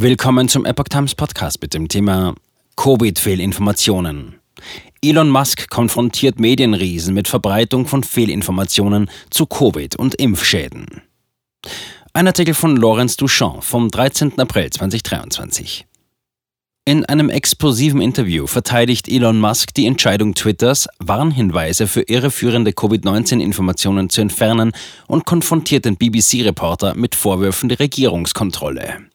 Willkommen zum Epoch Times Podcast mit dem Thema Covid-Fehlinformationen. Elon Musk konfrontiert Medienriesen mit Verbreitung von Fehlinformationen zu Covid und Impfschäden. Ein Artikel von Lorenz Duchamp vom 13. April 2023. In einem explosiven Interview verteidigt Elon Musk die Entscheidung Twitters, Warnhinweise für irreführende Covid-19-Informationen zu entfernen und konfrontiert den BBC-Reporter mit Vorwürfen der Regierungskontrolle.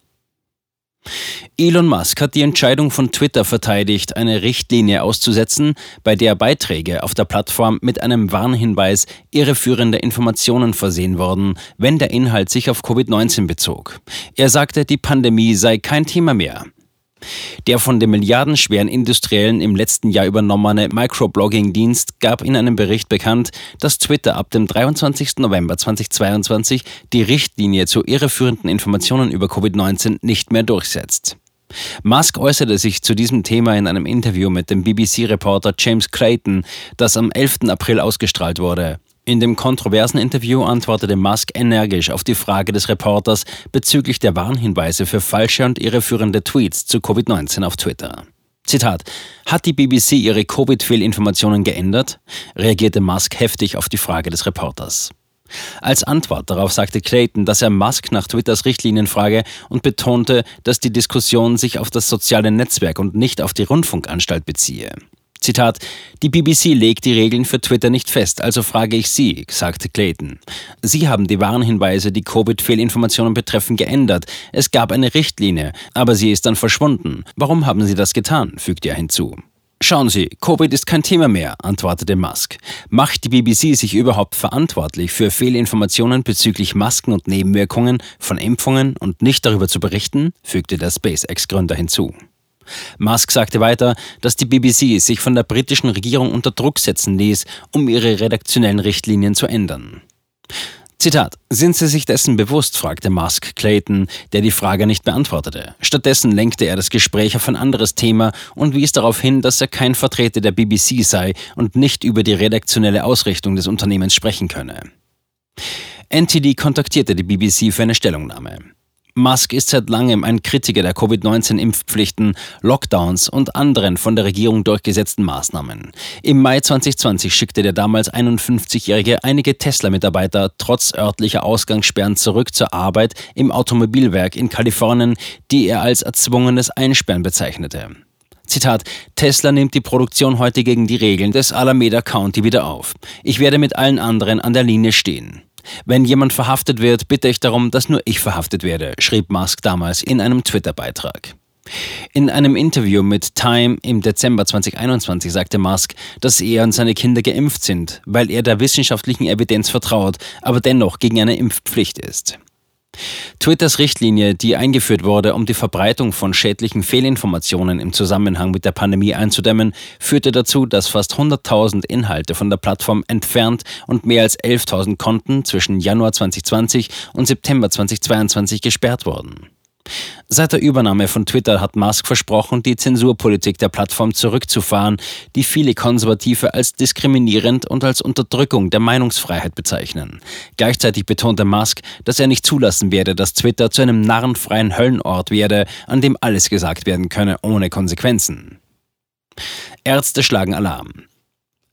Elon Musk hat die Entscheidung von Twitter verteidigt, eine Richtlinie auszusetzen, bei der Beiträge auf der Plattform mit einem Warnhinweis irreführende Informationen versehen wurden, wenn der Inhalt sich auf Covid-19 bezog. Er sagte, die Pandemie sei kein Thema mehr. Der von dem milliardenschweren Industriellen im letzten Jahr übernommene Microblogging-Dienst gab in einem Bericht bekannt, dass Twitter ab dem 23. November 2022 die Richtlinie zu irreführenden Informationen über Covid-19 nicht mehr durchsetzt. Musk äußerte sich zu diesem Thema in einem Interview mit dem BBC-Reporter James Clayton, das am 11. April ausgestrahlt wurde. In dem kontroversen Interview antwortete Musk energisch auf die Frage des Reporters bezüglich der Warnhinweise für falsche und irreführende Tweets zu Covid-19 auf Twitter. Zitat: Hat die BBC ihre Covid-Fehlinformationen geändert? reagierte Musk heftig auf die Frage des Reporters. Als Antwort darauf sagte Clayton, dass er Musk nach Twitters Richtlinien frage und betonte, dass die Diskussion sich auf das soziale Netzwerk und nicht auf die Rundfunkanstalt beziehe. Zitat, die BBC legt die Regeln für Twitter nicht fest, also frage ich Sie, sagte Clayton. Sie haben die Warnhinweise, die Covid-Fehlinformationen betreffen, geändert. Es gab eine Richtlinie, aber sie ist dann verschwunden. Warum haben Sie das getan? fügte er hinzu. Schauen Sie, Covid ist kein Thema mehr, antwortete Musk. Macht die BBC sich überhaupt verantwortlich für Fehlinformationen bezüglich Masken und Nebenwirkungen von Impfungen und nicht darüber zu berichten? fügte der SpaceX-Gründer hinzu. Musk sagte weiter, dass die BBC sich von der britischen Regierung unter Druck setzen ließ, um ihre redaktionellen Richtlinien zu ändern. Zitat: Sind Sie sich dessen bewusst? fragte Musk Clayton, der die Frage nicht beantwortete. Stattdessen lenkte er das Gespräch auf ein anderes Thema und wies darauf hin, dass er kein Vertreter der BBC sei und nicht über die redaktionelle Ausrichtung des Unternehmens sprechen könne. NTD kontaktierte die BBC für eine Stellungnahme. Musk ist seit langem ein Kritiker der Covid-19-Impfpflichten, Lockdowns und anderen von der Regierung durchgesetzten Maßnahmen. Im Mai 2020 schickte der damals 51-Jährige einige Tesla-Mitarbeiter trotz örtlicher Ausgangssperren zurück zur Arbeit im Automobilwerk in Kalifornien, die er als erzwungenes Einsperren bezeichnete. Zitat, Tesla nimmt die Produktion heute gegen die Regeln des Alameda County wieder auf. Ich werde mit allen anderen an der Linie stehen. Wenn jemand verhaftet wird, bitte ich darum, dass nur ich verhaftet werde, schrieb Musk damals in einem Twitter-Beitrag. In einem Interview mit Time im Dezember 2021 sagte Musk, dass er und seine Kinder geimpft sind, weil er der wissenschaftlichen Evidenz vertraut, aber dennoch gegen eine Impfpflicht ist. Twitters Richtlinie, die eingeführt wurde, um die Verbreitung von schädlichen Fehlinformationen im Zusammenhang mit der Pandemie einzudämmen, führte dazu, dass fast 100.000 Inhalte von der Plattform entfernt und mehr als 11.000 Konten zwischen Januar 2020 und September 2022 gesperrt wurden. Seit der Übernahme von Twitter hat Musk versprochen, die Zensurpolitik der Plattform zurückzufahren, die viele Konservative als diskriminierend und als Unterdrückung der Meinungsfreiheit bezeichnen. Gleichzeitig betonte Musk, dass er nicht zulassen werde, dass Twitter zu einem narrenfreien Höllenort werde, an dem alles gesagt werden könne ohne Konsequenzen. Ärzte schlagen Alarm.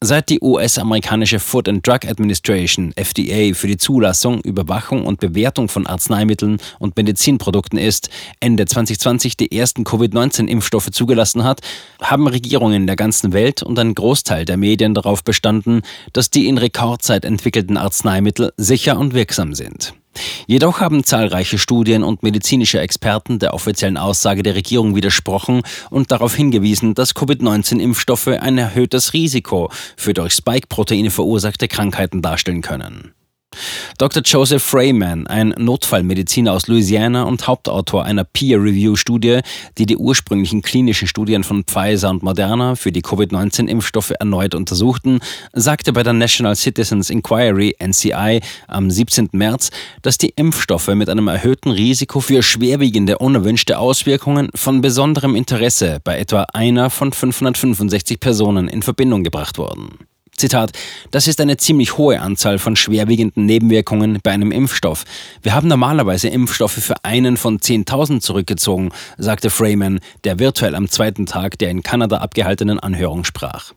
Seit die US-amerikanische Food and Drug Administration FDA für die Zulassung, Überwachung und Bewertung von Arzneimitteln und Medizinprodukten ist, Ende 2020 die ersten Covid-19-Impfstoffe zugelassen hat, haben Regierungen der ganzen Welt und ein Großteil der Medien darauf bestanden, dass die in Rekordzeit entwickelten Arzneimittel sicher und wirksam sind. Jedoch haben zahlreiche Studien und medizinische Experten der offiziellen Aussage der Regierung widersprochen und darauf hingewiesen, dass Covid-19-Impfstoffe ein erhöhtes Risiko für durch Spike-Proteine verursachte Krankheiten darstellen können. Dr. Joseph Freeman, ein Notfallmediziner aus Louisiana und Hauptautor einer Peer-Review-Studie, die die ursprünglichen klinischen Studien von Pfizer und Moderna für die Covid-19-Impfstoffe erneut untersuchten, sagte bei der National Citizens Inquiry NCI am 17. März, dass die Impfstoffe mit einem erhöhten Risiko für schwerwiegende unerwünschte Auswirkungen von besonderem Interesse bei etwa einer von 565 Personen in Verbindung gebracht wurden. Zitat, das ist eine ziemlich hohe Anzahl von schwerwiegenden Nebenwirkungen bei einem Impfstoff. Wir haben normalerweise Impfstoffe für einen von 10.000 zurückgezogen, sagte Freeman, der virtuell am zweiten Tag der in Kanada abgehaltenen Anhörung sprach.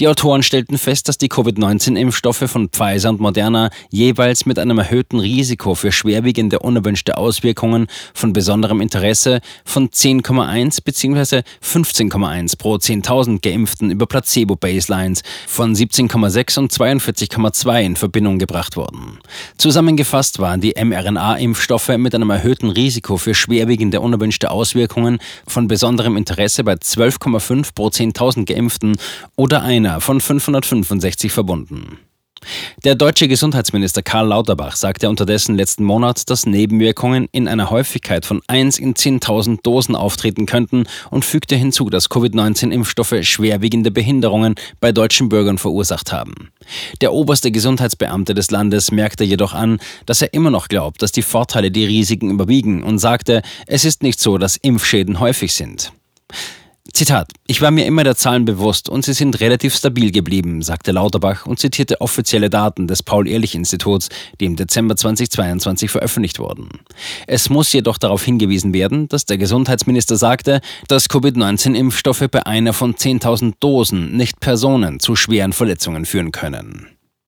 Die Autoren stellten fest, dass die Covid-19-Impfstoffe von Pfizer und Moderna jeweils mit einem erhöhten Risiko für schwerwiegende unerwünschte Auswirkungen von besonderem Interesse von 10,1 bzw. 15,1 pro 10.000 Geimpften über Placebo-Baselines von 17,6 und 42,2 in Verbindung gebracht wurden. Zusammengefasst waren die mRNA-Impfstoffe mit einem erhöhten Risiko für schwerwiegende unerwünschte Auswirkungen von besonderem Interesse bei 12,5 pro 10.000 Geimpften oder einer von 565 verbunden. Der deutsche Gesundheitsminister Karl Lauterbach sagte unterdessen letzten Monat, dass Nebenwirkungen in einer Häufigkeit von 1 in 10.000 Dosen auftreten könnten und fügte hinzu, dass Covid-19-Impfstoffe schwerwiegende Behinderungen bei deutschen Bürgern verursacht haben. Der oberste Gesundheitsbeamte des Landes merkte jedoch an, dass er immer noch glaubt, dass die Vorteile die Risiken überwiegen und sagte, es ist nicht so, dass Impfschäden häufig sind. Zitat: Ich war mir immer der Zahlen bewusst und sie sind relativ stabil geblieben, sagte Lauterbach und zitierte offizielle Daten des Paul-Ehrlich-Instituts, die im Dezember 2022 veröffentlicht wurden. Es muss jedoch darauf hingewiesen werden, dass der Gesundheitsminister sagte, dass Covid-19-Impfstoffe bei einer von 10.000 Dosen, nicht Personen, zu schweren Verletzungen führen können.